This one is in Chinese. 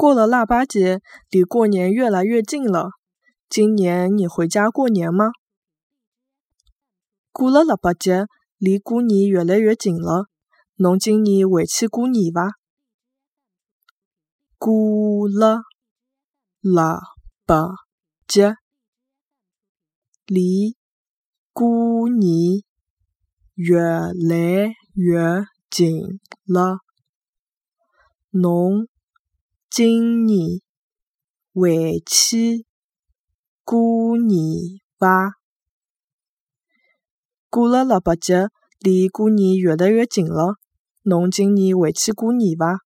过了腊八节，离过年越来越近了。今年你回家过年吗？过了腊八节，离过年越来越近了。侬今年回去过年伐？过了腊八节，离过年越来越近了。侬今年回去过年伐？过了腊八节，离过年越来越近了。侬今年回去过年伐？